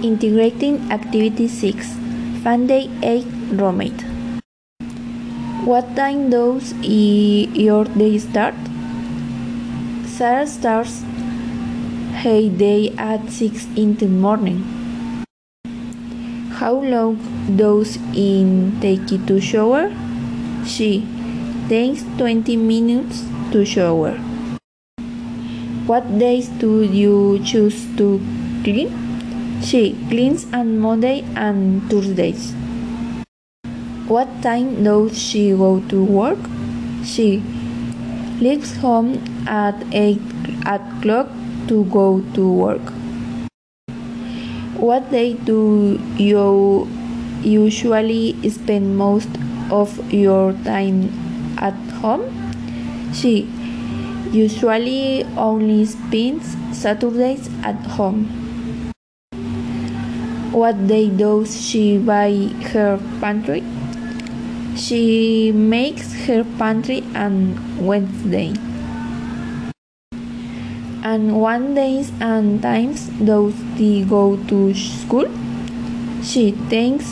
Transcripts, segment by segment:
Integrating Activity 6 Fun Day 8 Roommate What time does your day start? Sarah starts her day at 6 in the morning. How long does it take you to shower? She takes 20 minutes to shower. What days do you choose to clean? She cleans on Monday and Thursdays. What time does she go to work? She leaves home at 8 o'clock to go to work. What day do you usually spend most of your time at home? She usually only spends Saturdays at home. What day does she buy her pantry? She makes her pantry on Wednesday. And one days and times does she go to school? She takes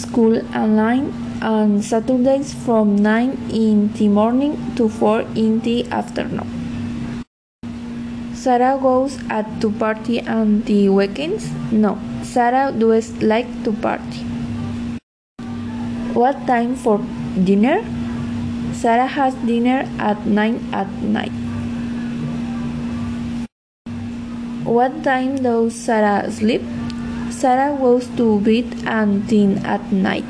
school online on Saturdays from 9 in the morning to 4 in the afternoon. Sarah goes out to party on the weekends? No, Sarah does like to party. What time for dinner? Sarah has dinner at 9 at night. What time does Sarah sleep? Sarah goes to bed and 10 at night.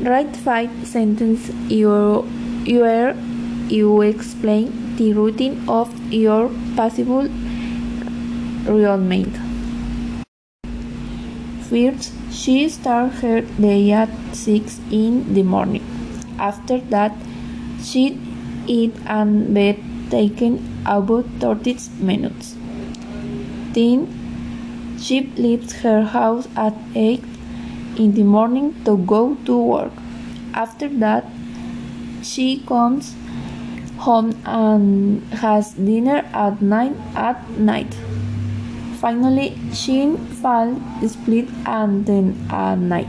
Write five sentences where you explain the routine of your possible roommate. First, she starts her day at 6 in the morning. After that, she eats and bed taking about 30 minutes. Then, she leaves her house at 8 in the morning to go to work. After that, she comes home and has dinner at 9 at night. Finally, she falls split and then at night.